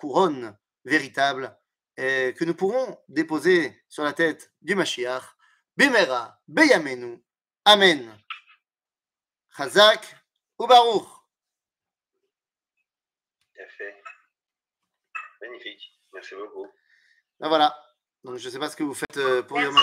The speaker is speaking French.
couronne véritable euh, que nous pourrons déposer sur la tête du Mashiach. Bimera, Beyamenu. Amen. Chazak ou Baruch. Bien fait. Magnifique. Merci beaucoup. Ben voilà. Donc je ne sais pas ce que vous faites euh, pour Yom